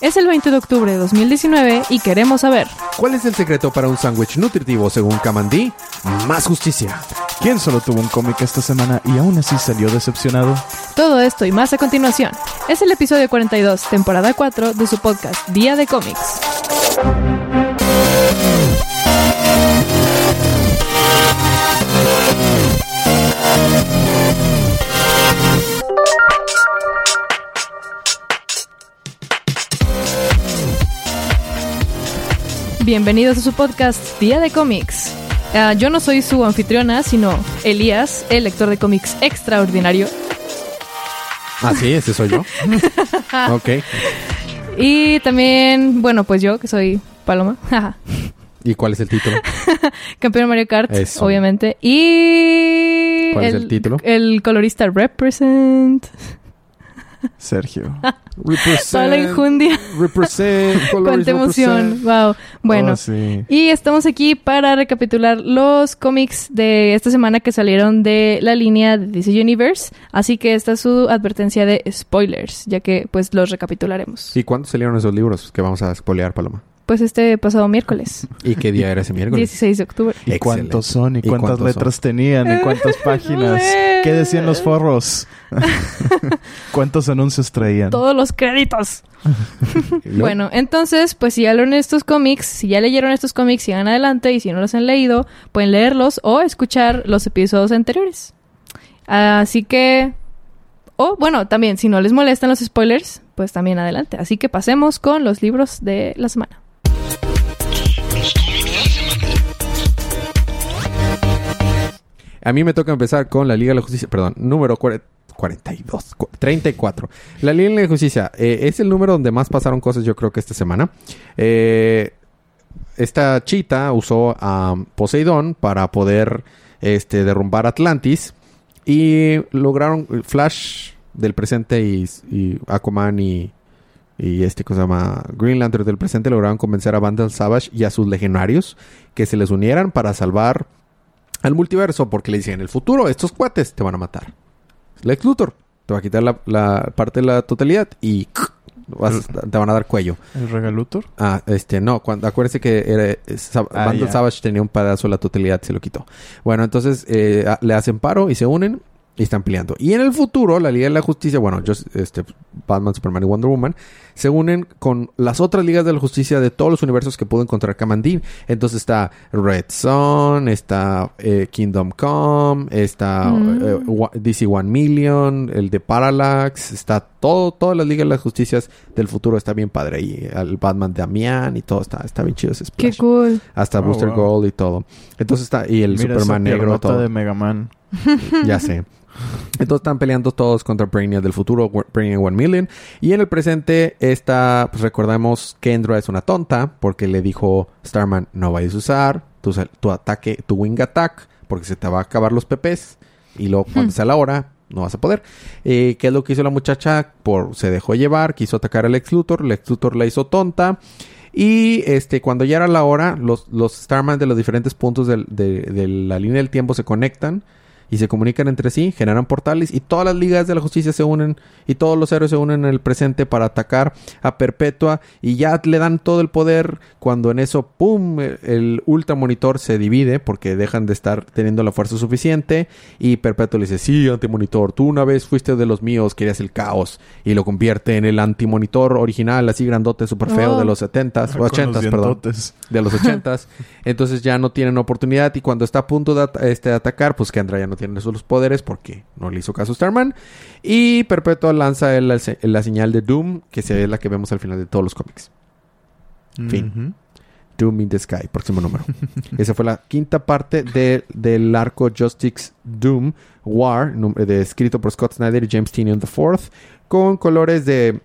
Es el 20 de octubre de 2019 y queremos saber ¿Cuál es el secreto para un sándwich nutritivo según Kamandi? Más justicia. ¿Quién solo tuvo un cómic esta semana y aún así salió decepcionado? todo esto y más a continuación. Es el episodio 42, temporada 4 de su podcast Día de Cómics. Bienvenidos a su podcast Día de Cómics. Ah, yo no soy su anfitriona, sino Elías, el lector de cómics extraordinario. Ah, sí, ese soy yo. ok. Y también, bueno, pues yo, que soy Paloma. ¿Y cuál es el título? Campeón Mario Kart, Eso. obviamente. Y... ¿Cuál es el título? El colorista Represent. Sergio. Toda la injundia. Represent. Cuánta emoción. represent. Wow. Bueno. Oh, sí. Y estamos aquí para recapitular los cómics de esta semana que salieron de la línea de DC Universe. Así que esta es su advertencia de spoilers, ya que pues los recapitularemos. ¿Y cuándo salieron esos libros que vamos a spoilear, Paloma? Pues este pasado miércoles, ¿Y qué día era ese miércoles? 16 de octubre. ¿Y Excelente. cuántos son? ¿Y ¿Y cuántas cuántos letras tenían? ¿Y cuántas páginas? ¿Qué decían los forros? ¿Cuántos anuncios traían? Todos los créditos. Bueno, entonces, pues si ya leyeron estos cómics, si ya leyeron estos cómics, sigan adelante y si no los han leído, pueden leerlos o escuchar los episodios anteriores. Así que... O bueno, también, si no les molestan los spoilers, pues también adelante. Así que pasemos con los libros de la semana. A mí me toca empezar con la Liga de la Justicia, perdón, número cuare- 42, cu- 34. La Liga de la Justicia eh, es el número donde más pasaron cosas yo creo que esta semana. Eh, esta chita usó a Poseidón para poder este, derrumbar Atlantis y lograron Flash del presente y, y y, y este que se llama Green Lantern del presente lograron convencer a Vandal Savage y a sus legionarios que se les unieran para salvar al multiverso porque le dicen en el futuro estos cuates te van a matar. Lex Luthor te va a quitar la, la parte de la totalidad y vas- te van a dar cuello. ¿El regalutor? Ah, este, no, cuando, acuérdese que era, Ah, Vandal ya. Savage tenía un pedazo de la totalidad, se lo quitó. Bueno, entonces eh, a- le hacen paro y se unen y están peleando. Y en el futuro, la Liga de la Justicia, bueno, yo, este, Batman, Superman y Wonder Woman, se unen con las otras ligas de la justicia de todos los universos que pudo encontrar Kamandin. Entonces está Red Son, está eh, Kingdom Come, está Mm. eh, Wa- DC One Million, el de Parallax, está todo, todas las ligas de las justicias del futuro está bien padre ahí. El Batman de Damián y todo está, está bien chido ese Qué cool. Hasta Oh, Booster wow. Gold y todo. Entonces está, y el Mira esa Superman negro, todo. de Mega Man. Ya sé. Entonces están peleando todos contra Brainiac del futuro, Brainiac One Million. Y en el presente está, pues recordamos que Kendra es una tonta porque le dijo Starman, no vayas a usar tu, tu ataque, tu wing attack, porque se te va a acabar los pepes. Y luego cuando sea la hora, no vas a poder. Eh, ¿Qué es lo que hizo la muchacha? Por, se dejó llevar, quiso atacar al ex el ex Luthor la hizo tonta. Y este, cuando ya era la hora, los, los Starman de los diferentes puntos de, de la línea del tiempo se conectan y se comunican entre sí, generan portales y todas las ligas de la justicia se unen y todos los héroes se unen en el presente para atacar a Perpetua y ya le dan todo el poder cuando en eso, ¡pum!, el, el ultra monitor se divide porque dejan de estar teniendo la fuerza suficiente y Perpetua le dice, sí, antimonitor, tú una vez fuiste de los míos, querías el caos y lo convierte en el antimonitor original, así grandote, súper feo Oh. de los 70s, Con los 80s, perdón de los ochentas. Entonces ya no tienen oportunidad y cuando está a punto de at- este, atacar, pues Kendra ya no tiene esos los poderes porque no le hizo caso a Starman. Y Perpetua lanza el- el- la señal de Doom, que ve la que vemos al final de todos los cómics. Fin. Doom in the Sky, próximo número. Esa fue la quinta parte de- del arco Justice Doom War, num- de, escrito por Scott Snyder y James Tynion IV, con colores de...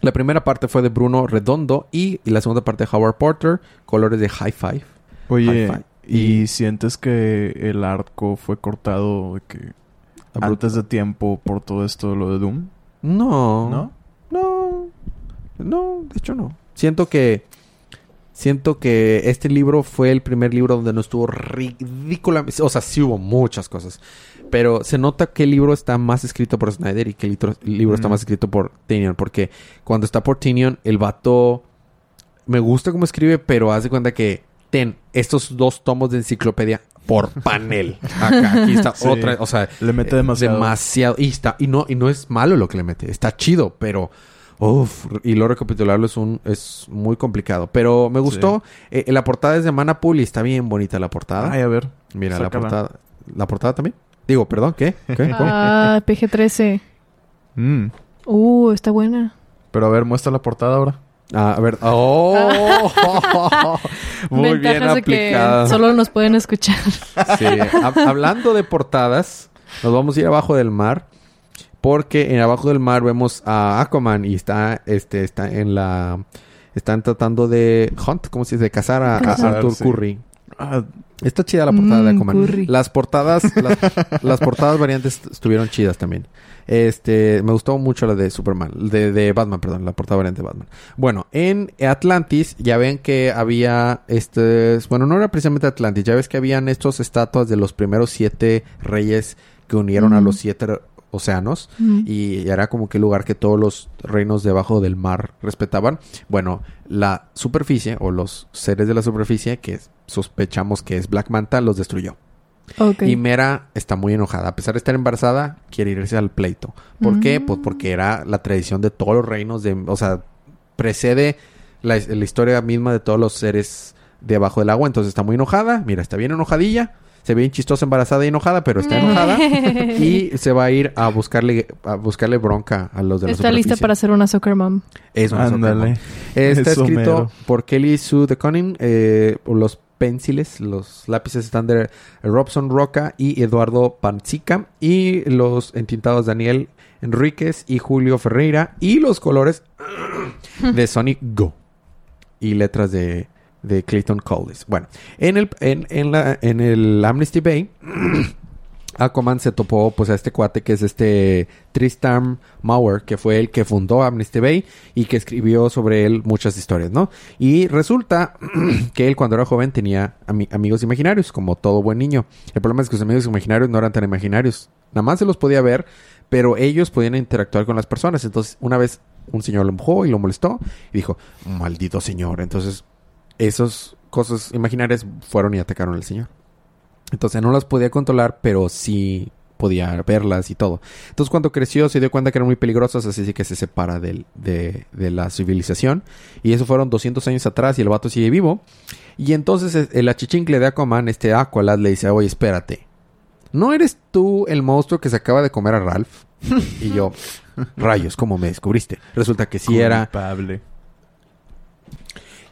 La primera parte fue de Bruno Redondo y, y la segunda parte de Howard Porter, colores de High Five. Oye, Hi-Fi. ¿Y sientes que el arco fue cortado de que antes de tiempo por todo esto de lo de Doom? No. ¿No? No. No, de hecho no. Siento que siento que este libro fue el primer libro donde no estuvo ridículamente... O sea, sí hubo muchas cosas. Pero se nota que el libro está más escrito por Snyder y que el litro- libro está Mm. más escrito por Tinion. Porque cuando está por Tinion, el vato... Me gusta cómo escribe, pero haz de cuenta que... Ten estos dos tomos de enciclopedia por panel. Acá, aquí está Sí. otra... O sea, Le mete eh, demasiado. demasiado. Y, está, y, no, y no es malo lo que le mete. Está chido, pero... Uf, y luego recapitularlo es un es muy complicado. Pero me gustó. Eh, la portada es de Manapool y está bien bonita la portada. Ay, a ver. Mira, la portada. ¿La portada también? Digo, perdón, ¿qué? ¿Qué? ¿Cómo? Ah, PG-13. Mm. Uh, está buena. Pero a ver, muestra la portada ahora. Ah, a ver. ¡Oh! Muy bien Ventajas de aplicada. que solo nos pueden escuchar. Sí. Ha- hablando de portadas, nos vamos a ir abajo del mar. Porque en abajo del mar vemos a Aquaman y está, este, está en la... Están tratando de hunt, ¿cómo se dice? De cazar a, a Arthur sí. Curry. Ah, Está chida la portada de Mm, Aquaman. Curry. Las portadas, las, las portadas variantes estuvieron chidas también. Este, me gustó mucho la de Superman, de, de Batman, perdón, la portada variante de Batman. Bueno, en Atlantis ya ven que había este, bueno, no era precisamente Atlantis, ya ves que habían estos estatuas de los primeros siete reyes que unieron a los siete océanos y era como que el lugar que todos los reinos debajo del mar respetaban. Bueno, la superficie o los seres de la superficie que sospechamos que es Black Manta los destruyó. Ok. Y Mera está muy enojada. A pesar de estar embarazada, quiere irse al pleito. ¿Por qué? Mm. Pues porque era la tradición de todos los reinos de... O sea, precede la, la historia misma de todos los seres debajo del agua. Entonces está muy enojada. Mira, está bien enojadilla. Se ve bien chistosa, embarazada y enojada, pero está enojada. y se va a ir a buscarle a buscarle bronca a los de la Está lista para ser una soccer mom. Es una ándale. Pokémon. Está escrito mero. por Kelly Sue DeConing. Eh, los pensiles, los lápices están de Robson Roca y Eduardo Panzica. Y los entintados Daniel Enríquez y Julio Ferreira. Y los colores de Sonic Go. Y letras de, de Clayton Collis. Bueno, en el, en, en la, en el Amnesty Bay. Aquaman se topó pues a este cuate que es este Tristan Mauer, que fue el que fundó Amnesty Bay y que escribió sobre él muchas historias, ¿no? Y resulta que él cuando era joven tenía ami- amigos imaginarios, como todo buen niño. El problema es que sus amigos imaginarios no eran tan imaginarios. Nada más se los podía ver, pero ellos podían interactuar con las personas. Entonces, una vez un señor lo empujó y lo molestó y dijo, maldito señor. Entonces, esas cosas imaginarias fueron y atacaron al señor. Entonces no las podía controlar, pero sí podía verlas y todo. Entonces cuando creció se dio cuenta que eran muy peligrosas, así que se separa del- de, de la civilización. Y eso fueron 200 años atrás y el vato sigue vivo. Y entonces eh, el achichincle de Aquaman, este Aqualad, le dice, oye, espérate. ¿No eres tú el monstruo que se acaba de comer a Ralph? y yo, rayos, ¿cómo me descubriste? Resulta que sí era.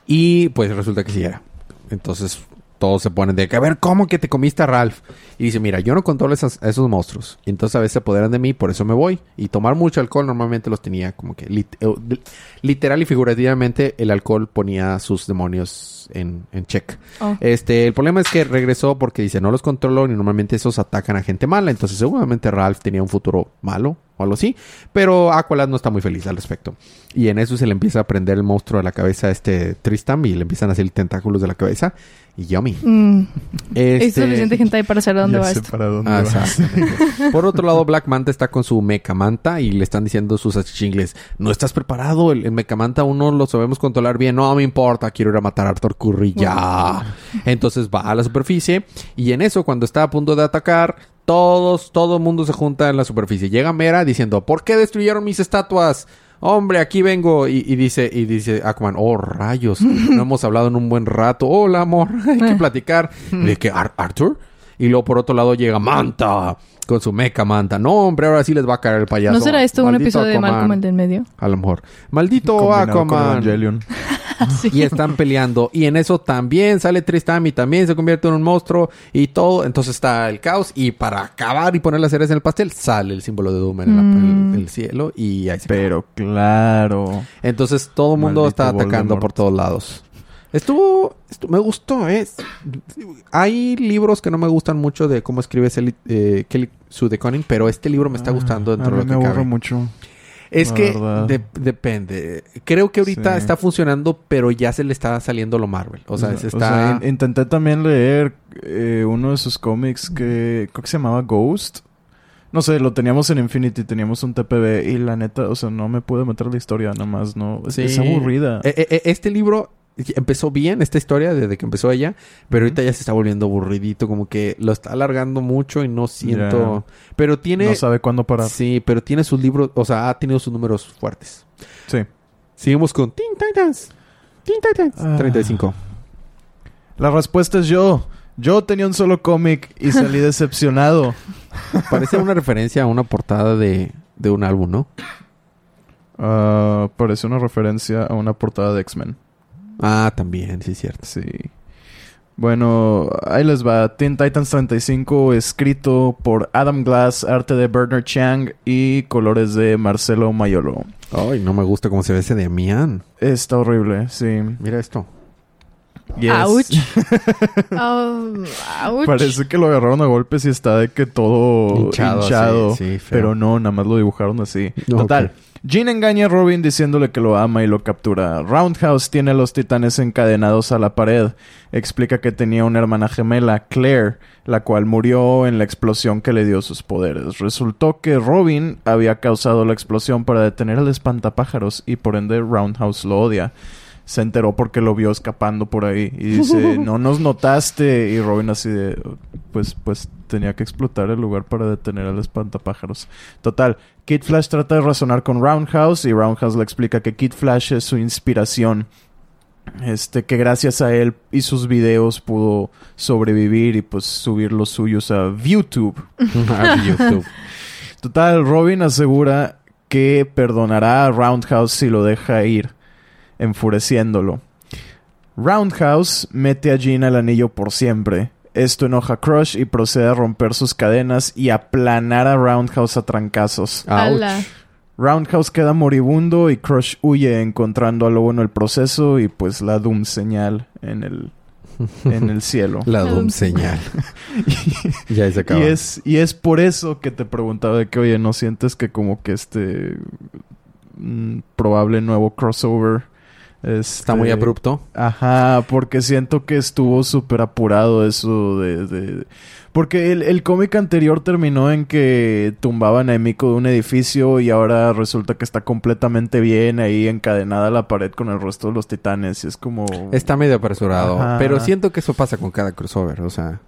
Y pues resulta que sí era. Entonces todos se ponen de que, a ver, ¿cómo que te comiste a Ralph? Y dice, mira, yo no controlo esas- a esos monstruos. Y entonces a veces se apoderan de mí, por eso me voy. Y tomar mucho alcohol normalmente los tenía como que lit- eh, li- literal y figurativamente el alcohol ponía sus demonios en, en check. Oh. Este, el problema es que regresó porque dice, no los controlo y normalmente esos atacan a gente mala. Entonces seguramente Ralph tenía un futuro malo o algo así. Pero Aqualad no está muy feliz al respecto. Y en eso se le empieza a prender el monstruo a la cabeza a este Tristam y le empiezan a salir tentáculos de la cabeza. Y yummy. Mm. Este... Es suficiente gente ahí para saber dónde va esto. para dónde Ah. Por otro lado, Black Manta está con su mecha manta y le están diciendo sus achingles, no estás preparado, el, el mecha manta aún no lo sabemos controlar bien, no me importa, quiero ir a matar a Arthur Curry ya. Entonces va a la superficie y en eso, cuando está a punto de atacar, todos, todo el mundo se junta en la superficie. Llega Mera diciendo, ¿por qué destruyeron mis estatuas? Hombre, aquí vengo. Y, y dice, y dice Aquaman, oh rayos, no hemos hablado en un buen rato. Hola, amor, hay que platicar. Y de que "Ar- Arthur. Y luego por otro lado llega Manta con su meca Manta. No, hombre, ahora sí les va a caer el payaso. ¿No será esto un episodio de Aquaman. Malcolm el del medio? A lo mejor. Maldito Combinado con Y están peleando. Y en eso también sale Tristam y también se convierte en un monstruo y todo. Entonces está el caos. Y para acabar y poner las ceres en el pastel, sale el símbolo de Doom en, la- en Mm. el, el cielo. Y ahí se acaba. Pero claro. Entonces todo el mundo está atacando Voldemort. por todos lados. Estuvo, estu- me gustó, ¿eh? Hay libros que no me gustan mucho de cómo escribe li- eh, Kelly Sue DeConning, pero este libro me está Ah, gustando dentro a de lo me que cabe. mucho. Es La que de- depende. Creo que ahorita Sí. está funcionando, pero ya se le está saliendo lo Marvel. O sea, se O está... sea, in- intenté también leer eh, uno de sus cómics que creo que se llamaba Ghost. No sé, lo teníamos en Infinity, teníamos un TPB y la neta, o sea, no me pude meter la historia, nada más, no. Es, Sí. es aburrida. Eh, eh, eh, este libro empezó bien, esta historia, desde que empezó ella, pero ahorita ya se está volviendo aburridito, como que lo está alargando mucho y no siento... Pero tiene... no sabe cuándo parar. Sí, pero tiene sus libros, o sea, ha tenido sus números fuertes. Sí. Seguimos con Teen Titans. Teen Titans. Ah. 35. La respuesta es yo. Yo tenía un solo cómic y salí decepcionado. Parece una referencia a una portada de, de un álbum, ¿no? Ah, parece una referencia a una portada de X-Men. Ah, también, sí, es cierto. Sí. Bueno, ahí les va. Teen Titans 35, escrito por Adam Glass, arte de Bernard Chang y colores de Marcelo Mayolo. Ay, no me gusta cómo se ve ese de Mian. Está horrible, sí. Mira esto. Yes. Ouch. Oh, ouch. Parece que lo agarraron a golpes y está de que todo hinchado. Sí, pero no, nada más lo dibujaron así. No, Total. Jean engaña a Robin diciéndole que lo ama y lo captura. Roundhouse tiene a los titanes encadenados a la pared. Explica que tenía una hermana gemela, Claire, la cual murió en la explosión que le dio sus poderes. Resultó que Robin había causado la explosión para detener al espantapájaros y por ende Roundhouse lo odia. Se enteró porque lo vio escapando por ahí y dice, no nos notaste. Y Robin así de, pues, pues tenía que explotar el lugar para detener al espantapájaros. Total, Kid Flash trata de razonar con Roundhouse y Roundhouse le explica que Kid Flash es su inspiración. Este, que gracias a él y sus videos pudo sobrevivir y pues subir los suyos a ViewTube. Ah, YouTube. Total, Robin asegura que perdonará a Roundhouse si lo deja ir, enfureciéndolo. Roundhouse mete a Jean al anillo por siempre. Esto enoja a Crush y procede a romper sus cadenas y aplanar a Roundhouse a trancazos. Ouch. Roundhouse queda moribundo y Crush huye encontrando a Lobo en el proceso y pues la Doom señal en el, en el cielo. La Doom señal. ya se acaba. Y es, y es por eso que te preguntaba de que, oye, ¿no sientes que como que este mm, probable nuevo crossover Está muy este, abrupto. Ajá, porque siento que estuvo súper apurado eso de... de- Porque el, el cómic anterior terminó en que tumbaban a Emiko de un edificio y ahora resulta que está completamente bien ahí encadenada a la pared con el resto de los titanes. Y es como... Está medio apresurado. Ajá. Pero siento que eso pasa con cada crossover. O sea...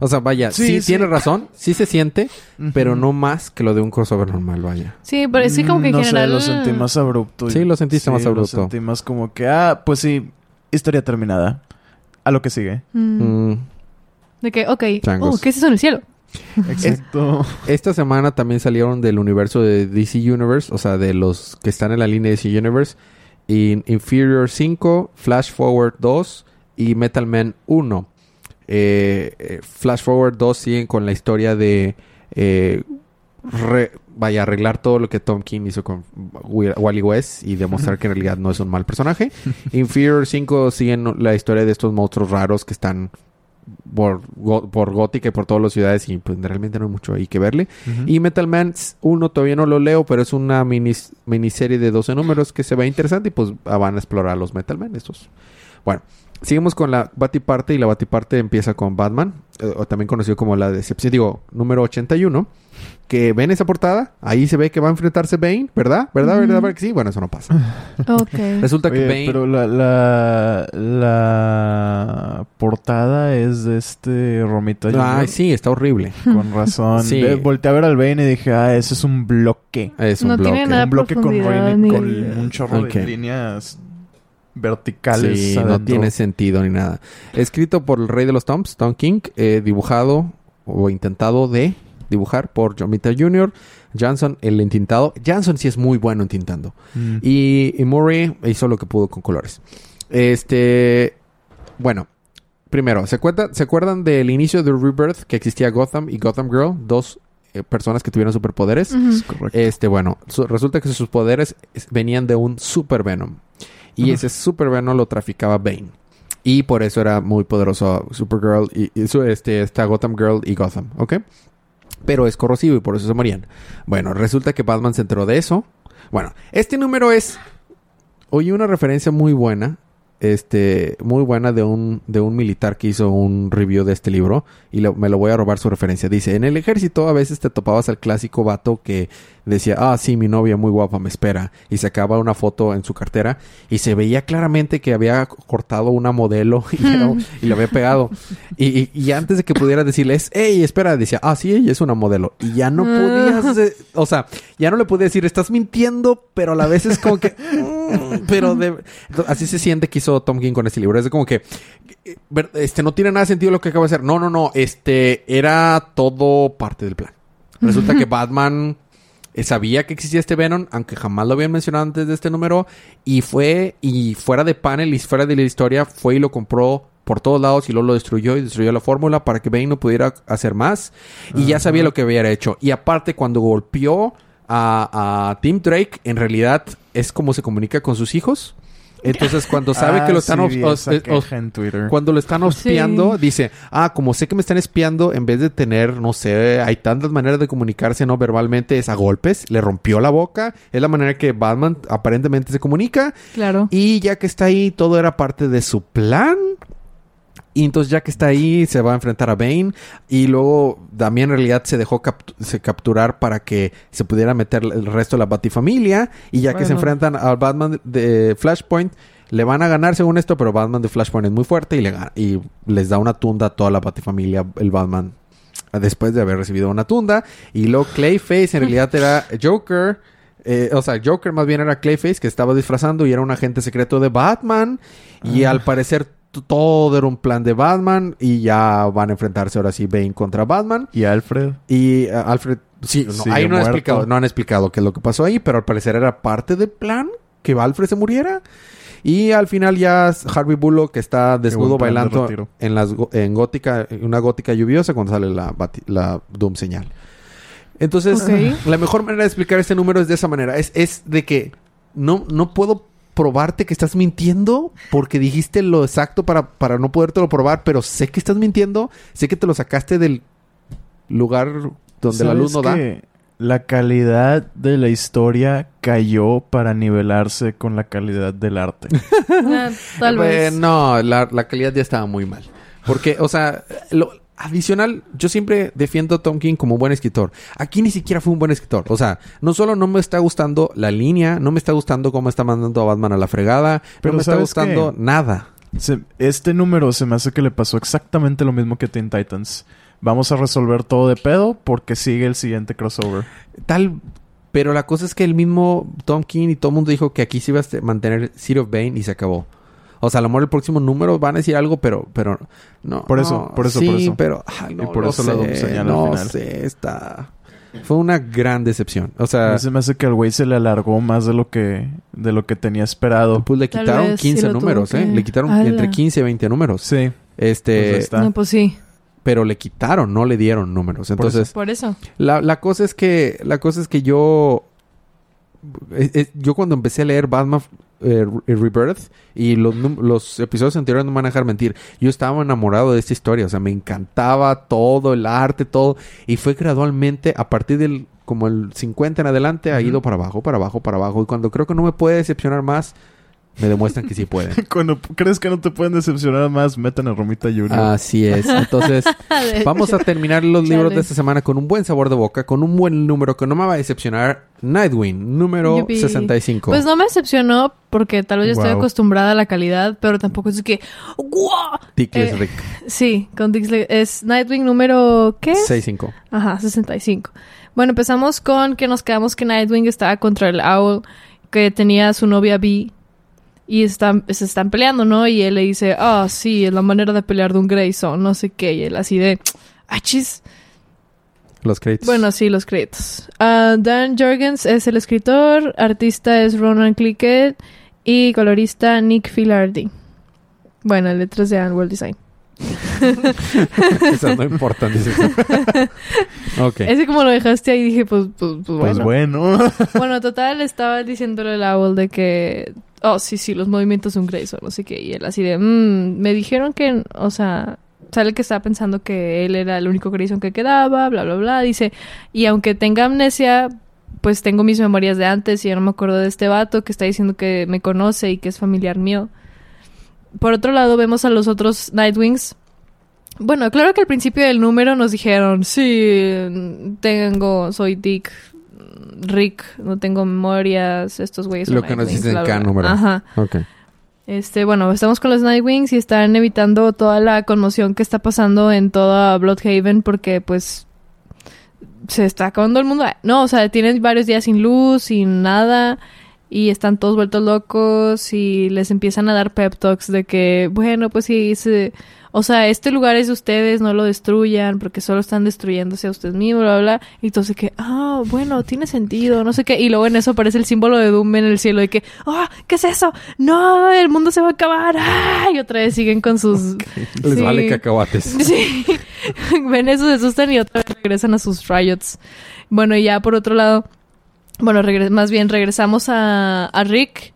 O sea, vaya, sí, Sí, sí. tiene razón. Sí se siente. Ujú. Pero no más que lo de un crossover normal, vaya. Sí, pero sí como que en no general... sé, lo sentí más abrupto. Sí, lo sentiste más Lo abrupto. sentí más como que, ah, pues sí, historia terminada. A lo que sigue. Mm. Mm. De que, ok. Changos. Oh, ¿qué es eso en el cielo? Exacto. Esta semana también salieron del universo de DC Universe, o sea, de los que están en la línea de DC Universe, in- Inferior 5, Flash Forward 2 y Metal Man 1. Eh, eh, Flash Forward 2 siguen con la historia de eh, re- vaya arreglar todo lo que Tom King hizo con Wally West y demostrar que en realidad no es un mal personaje. Inferior 5 siguen la historia de estos monstruos raros que están por, por Gótica y por todas las ciudades y pues realmente no hay mucho ahí que verle. Y Metal Man 1 todavía no lo leo, pero es una minis- miniserie de 12 números que se ve interesante y pues van a explorar los Metal Man estos. Bueno, seguimos con la Batiparte y la Batiparte empieza con Batman, eh, o también conocido como la decepción, digo, número 81. Que ven esa portada, ahí se ve que va a enfrentarse Bane, ¿verdad? ¿Verdad? ¿Verdad? ¿Verdad que sí? Bueno, eso no pasa. Ok. Resulta que Bane... pero la, la, la portada es de este Romita Ay, Junior. sí, está horrible. Con razón. Sí. Volteé a ver al Bane y dije, ah, ese es un bloque. Es un No tiene bloque. nada un bloque con, profundidad rini- ni- con un chorro Ok. de líneas verticales. Sí, no tiene sentido ni nada. Escrito por el rey de los Toms, Tom King, eh, dibujado o intentado de dibujar por John Mita Jr., Johnson, el entintado. Johnson sí es muy bueno entintando. Mm. Y, y Murray hizo lo que pudo con colores. Este, bueno, primero, ¿se, cuenta- ¿se acuerdan del inicio de Rebirth que existía Gotham y Gotham Girl? Dos eh, personas que tuvieron superpoderes. Ujú. Es correcto. Este, bueno, su- resulta que sus poderes es- venían de un Super Venom. Y ese lo traficaba Bane. Y por eso era muy poderoso Supergirl y, y su- este, esta Gotham Girl y Gotham, ¿ok? Pero es corrosivo y por eso se morían. Bueno, resulta que Batman se enteró de eso. Bueno, este número es. Oí una referencia muy buena. Este, muy buena de un, de un militar que hizo un review de este libro. Y lo- me lo voy a robar su referencia. Dice: En el ejército a veces te topabas al clásico vato que decía: Ah, sí, mi novia muy guapa me espera. Y sacaba una foto en su cartera. Y se veía claramente que había cortado una modelo y, era- y le había pegado. Y, y- y antes de que pudiera decirles, hey, espera, decía, ah, sí, ella es una modelo. Y ya no podías, eh, o sea, ya no le podía decir, estás mintiendo, pero a la vez es como que, mm, pero de, así se siente que hizo Tom King con este libro. Es como que, eh, este, no tiene nada de sentido lo que acaba de hacer. No, no, no, este, era todo parte del plan. Resulta que Batman eh, sabía que existía este Venom, aunque jamás lo habían mencionado antes de este número, y fue, y fuera de panel y fuera de la historia, fue y lo compró por todos lados y luego lo destruyó y destruyó la fórmula para que Bane no pudiera hacer más. Y ya sabía lo que había hecho. Y aparte, cuando golpeó a, a Tim Drake, en realidad es como se comunica con sus hijos. Entonces, cuando sabe Ah, que lo están... sí, os- vi os- esa os- queja en Twitter. cuando lo están espiando, dice, ah, como sé que me están espiando, en vez de tener, no sé, hay tantas maneras de comunicarse no verbalmente, es a golpes, le rompió la boca, es la manera que Batman aparentemente se comunica, Claro. y ya que está ahí, todo era parte de su plan. Y entonces ya que está ahí, se va a enfrentar a Bane. Y luego también en realidad se dejó capt- se capturar para que se pudiera meter el resto de la Batifamilia. Y ya que se enfrentan al Batman de Flashpoint, le van a ganar según esto, pero Batman de Flashpoint es muy fuerte y, le y les da una tunda a toda la Batifamilia, el Batman, después de haber recibido una tunda. Y luego Clayface en realidad era Joker. eh, o sea, Joker más bien era Clayface que estaba disfrazando y era un agente secreto de Batman. Y Ah. al parecer todo era un plan de Batman. Y ya van a enfrentarse ahora sí Bane contra Batman. ¿Y Alfred? Y eh, Alfred, sí, no, ahí no han, explicado, no han explicado qué es lo que pasó ahí, pero al parecer era parte del plan que Alfred se muriera. Y al final ya Harvey Bullock que está desnudo de bailando en las en gótica, en una gótica lluviosa cuando sale la, la Doom señal. Entonces, la mejor manera de explicar este número es de esa manera. Es, es de que no, no puedo probarte que estás mintiendo porque dijiste lo exacto para, para no podértelo probar, pero sé que estás mintiendo, sé que te lo sacaste del lugar donde la luz no da. que La calidad de la historia cayó para nivelarse con la calidad del arte. Ah, tal Eh, vez. No, la, la calidad ya estaba muy mal. Porque, o sea, lo adicional, yo siempre defiendo a Tom King como buen escritor. Aquí ni siquiera fue un buen escritor. O sea, no solo no me está gustando la línea, no me está gustando cómo está mandando a Batman a la fregada, Pero no me está ¿sabes gustando qué? nada. Se- este número se me hace que le pasó exactamente lo mismo que Teen Titans. Vamos a resolver todo de pedo porque sigue el siguiente crossover. Tal, pero la cosa es que el mismo Tom King y todo el mundo dijo que aquí se iba a mantener City of Bane y se acabó. O sea, a lo mejor el próximo número van a decir algo, pero, pero no. Por eso, no, por eso, sí, por eso. pero ay, no Y por lo eso la sé, Doom señal al no final. sé, está. Fue una gran decepción. O A sea, mí se me hace que al güey se le alargó más de lo que, de lo que tenía esperado. pues le Tal quitaron vez sí 15 lo tuvo números, ¿eh? que- Le quitaron ¡Hala! entre 15 y 20 números. Sí. Este, Pues. No, pues sí. pero le quitaron, no le dieron números. Por Entonces, Por eso. La, la cosa es que la cosa es que yo eh, eh, yo cuando empecé a leer Batman eh, Re- Rebirth y los, episodios anteriores no me van a dejar mentir. Yo estaba enamorado de esta historia o sea me encantaba todo el arte todo y fue gradualmente a partir del como el 50 en adelante ha ido para abajo para abajo para abajo y cuando creo que no me puede decepcionar más me demuestran que sí pueden Cuando crees que no te pueden decepcionar más, meten a Romita Junior. así es entonces Vamos a terminar los Chale. libros de esta semana con un buen sabor de boca, con un buen número que no me va a decepcionar. Nightwing, número Yupi. 65. Pues no me decepcionó porque tal vez yo estoy acostumbrada a la calidad, pero tampoco es que ¡guau! Dickless eh, Rick, Sí, con Dixley es Nightwing número ¿qué? 65. Ajá, 65. Bueno, empezamos con que nos quedamos que Nightwing estaba contra el Owl que tenía a su novia Bee y están, se están peleando, ¿no? Y él le dice, ah, sí, es la manera de pelear de un Grayson, no sé qué. Y él así de, achis. Los créditos. Bueno, sí, los créditos. Ah, Dan Jorgens es el escritor, artista es Ronan Clickett y colorista Nick Filardi. Bueno, letras de Annual Design. Esas no importan, dice. ok. Ese como lo dejaste ahí dije, pues, pues, pues Pues bueno. bueno. Bueno, total, estaba diciéndole al Owl de que, oh, sí, sí, los movimientos son Grayson, no sé qué. Y él así de, "Mm, me dijeron que, o sea, sale que estaba pensando que él era el único Grayson que quedaba, bla, bla, bla. Dice, y aunque tenga amnesia, pues tengo mis memorias de antes y ya no me acuerdo de este vato que está diciendo que me conoce y que es familiar mío. Por otro lado, vemos a los otros Nightwings. Bueno, claro que al principio del número nos dijeron, sí, tengo, soy Dick, Rick, no tengo memorias, estos güeyes son Lo que nos dicen en número. Ajá. Ok. Este, bueno, estamos con los Nightwings y están evitando toda la conmoción que está pasando en toda Bloodhaven porque, pues, se está acabando el mundo. No, o sea, tienen varios días sin luz, sin nada y están todos vueltos locos y les empiezan a dar pep talks de que, bueno, pues sí, se- o sea, este lugar es de ustedes, no lo destruyan porque solo están destruyéndose a ustedes mismos, bla, bla, bla. Y entonces que, ah, bueno, tiene sentido, no sé qué. Y luego en eso aparece el símbolo de Doom en el cielo de que, ah, ¿qué es eso? No, el mundo se va a acabar. ¡Ah! Y otra vez siguen con sus... Les Sí. vale cacahuates. Sí. Ven eso, se asustan y otra vez regresan a sus riots. Bueno, y ya por otro lado, bueno, más bien regresamos a, a Rick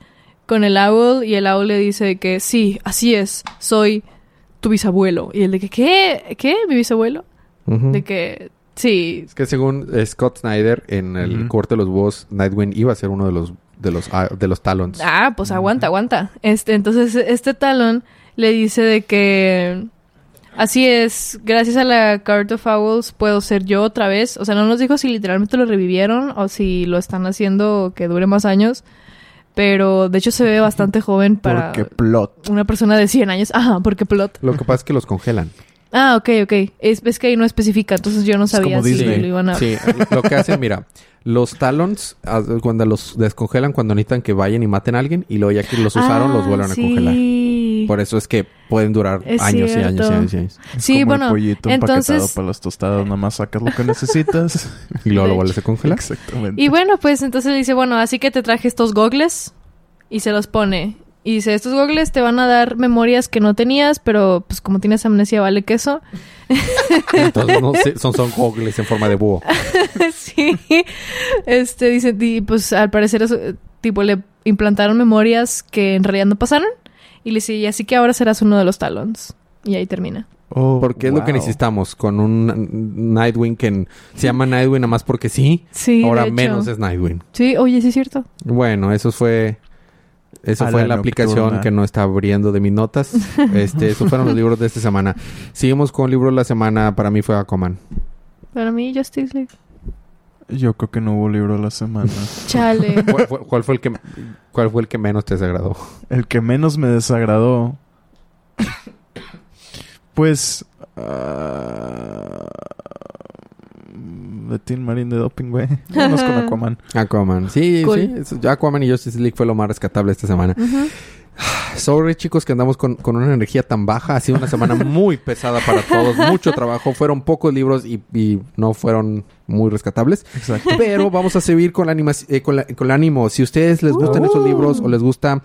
con el Owl y el Owl le dice que sí, así es, soy tu bisabuelo. Y el de que, ¿qué? ¿Qué? ¿Mi bisabuelo? De que, sí. Es que según eh, Scott Snyder, en el corte de los búhos, Nightwing iba a ser uno de los de los ah, de los Talons. Ah, pues aguanta, aguanta. Este, entonces, este talón le dice de que así es, gracias a la Card of Owls puedo ser yo otra vez. O sea, no nos dijo si literalmente lo revivieron o si lo están haciendo que dure más años. Pero de hecho se ve bastante joven para Porque plot. una persona de 100 años. Ajá, porque plot. Lo que pasa es que los congelan. Ah, ok, ok. Es, es que ahí no especifica, entonces yo no sabía si Disney. lo iban a... Sí, lo que hacen, mira, los Talons ah, cuando los descongelan cuando necesitan que vayan y maten a alguien y luego ya que los usaron los Ah, vuelven a sí. Por eso es que pueden durar Es años y años y años y años. Es Sí, como bueno, el pollito empaquetado entonces- para las tostadas. Nada más sacas lo que necesitas. Y luego lo vuelves a congelar. Exactamente. Y bueno, pues entonces le dice, bueno, así que te traje estos gogles y se los pone. Y dice, estos gogles te van a dar memorias que no tenías, pero pues como tienes amnesia vale queso. Entonces no son son goggles en forma de búho. sí. Este dice, y pues al parecer eso, tipo le implantaron memorias que en realidad no pasaron. Y le dice, y así que ahora serás uno de los talons. Y ahí termina. Oh, Porque es lo que necesitamos con un Nightwing que se llama Nightwing nada más porque sí. Sí. de Ahora hecho. menos es Nightwing. Sí, oye, sí es cierto. Bueno, eso fue eso A fue la la aplicación que no está abriendo de mis notas. Este, esos fueron los libros de esta semana. Seguimos con libros de la semana. Para mí fue Aquaman. Para mí, Justice League. Yo creo que no hubo libro de la semana. Chale. ¿Cuál fue, cuál fue el que cuál fue el que menos te desagradó? El que menos me desagradó. Pues. ah, de Teen Marine de Doping, güey. Vamos con Aquaman. Aquaman. Sí, Cool. sí. Aquaman y Justice League fue lo más rescatable esta semana. Ujú. Sorry, chicos, que andamos con, con una energía tan baja. Ha sido una semana muy pesada para todos. Mucho trabajo. Fueron pocos libros y, y no fueron muy rescatables. Exacto. Pero vamos a seguir con, la animaci- eh, con, la- con el ánimo. Si a ustedes les gustan Uh. esos libros o les gusta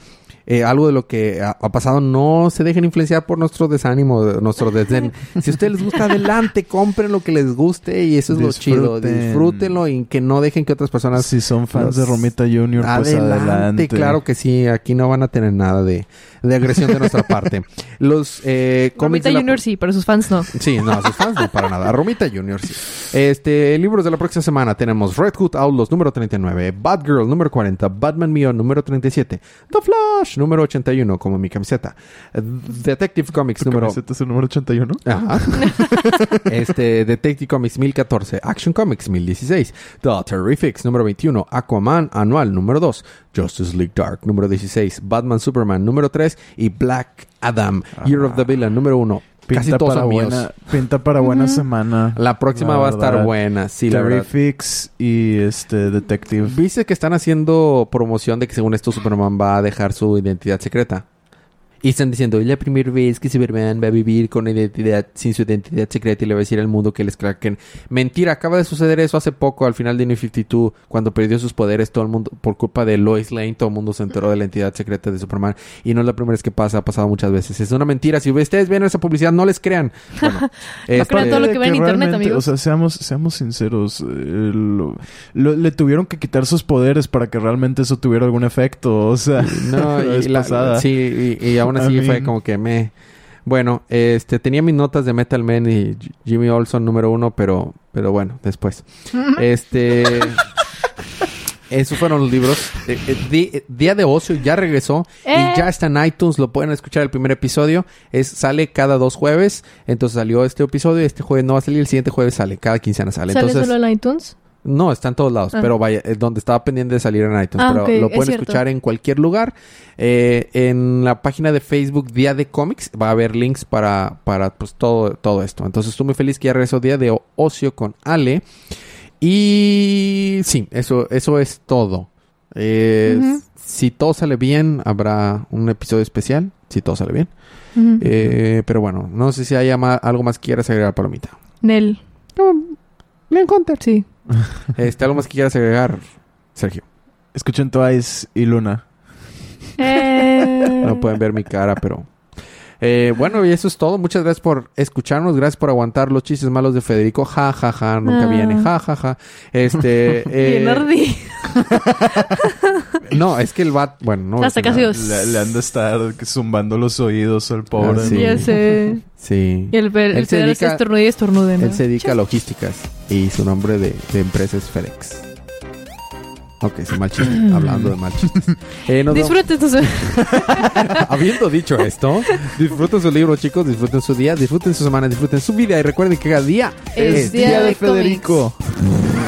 eh, algo de lo que ha, ha pasado, no se dejen influenciar por nuestro desánimo, nuestro desdén. si a ustedes les gusta, adelante, compren lo que les guste y eso es lo chido. Disfrútenlo y que no dejen que otras personas... Si son fans de Romita Junior, pues Adelante, adelante. claro que sí. Aquí no van a tener nada de, de agresión de nuestra parte. Los eh, cómics Romita la- Junior sí, pero sus fans no. Sí, no, a sus fans no para nada. Romita Junior, sí. Este, libros de la próxima semana tenemos Red Hood Outlaws número 39, Batgirl número 40, Batman Mío número 37, The Flash número 81 como mi camiseta, Detective Comics ¿Tu número... camiseta es el número 81? Ajá. este, Detective Comics 1014, Action Comics 1016, The Terrifics número 21, Aquaman Anual número 2, Justice League Dark número 16, Batman Superman número 3 y Black Adam, Year of the Villain número 1. Casi Pinta todos para, son míos. buena, pinta para buena Ujú. semana. La próxima La va a estar buena, sí, la verdad. Terrifics y este Detective. Viste que están haciendo promoción de que según esto Superman va a dejar su identidad secreta. Y están diciendo, es la primera vez que Superman va a vivir con identidad, sin su identidad secreta y le va a decir al mundo que él es Clark Kent. Mentira, acaba de suceder eso hace poco, al final de New 52, cuando perdió sus poderes, todo el mundo, por culpa de Lois Lane, todo el mundo se enteró de la identidad secreta de Superman. Y no es la primera vez que pasa, ha pasado muchas veces. Es una mentira. Si ustedes ven esa publicidad, no les crean. Bueno, este, crean todo lo que ven en internet, amigos. O sea, seamos, seamos sinceros. eh, lo- lo- le tuvieron que quitar sus poderes para que realmente eso tuviera algún efecto. O sea, No, y, la- pasada. sí, y, y aún así I fue mean- como que me... Bueno, este, tenía mis notas de Metal Man y Jimmy Olson número uno, pero, pero bueno, después. Este... esos fueron los libros. Eh, eh, Di- eh, Día de Ocio ya regresó y ya está en iTunes. Lo pueden escuchar el primer episodio. Es Sale cada dos jueves. Entonces salió este episodio. Este jueves no va a salir. El siguiente jueves sale. Cada quincena sale. ¿Sale Entonces, solo en iTunes? No, está en todos lados. Ah. Pero vaya, es donde estaba pendiente de salir en iTunes. Ah, pero lo pueden escuchar en cualquier lugar. Eh, en la página de Facebook Día de Cómics va a haber links para, para pues, todo, todo esto. Entonces estoy muy feliz que ya regresó Día de Ocio con Ale. Y sí, eso, eso es todo. Eh. Si todo sale bien, habrá un episodio especial. Si todo sale bien. Eh, pero bueno, no sé si hay algo más que quieras agregar, Palomita. Nel. Leon Hunter. Sí. Este, algo más que quieras agregar, Sergio. Escuchen Twice y Luna. Eh... No pueden ver mi cara, pero... Eh, bueno, y eso es todo. Muchas gracias por escucharnos. Gracias por aguantar los chistes malos de Federico. Ja, ja, ja. Nunca Ah. viene. Ja, ja, ja. Este... eh, Bien ardi. no, es que el bat... Bueno, no... Hasta casi nada. Le, le han de estar zumbando los oídos al pobre. Ah, sí. Ya sé. Sí. Y el, el, Él se el dedica- estornude y estornude, ¿no? Él se dedica a logísticas. Y su nombre de, de empresa es FedEx. Ok, es mal chiste. Hablando de mal chistes. Eh, nos Disfruten tus... Habiendo dicho esto, disfruten su libro, chicos, disfruten su día, disfruten su semana, disfruten su vida y recuerden que cada día Es día de Federico. cómics.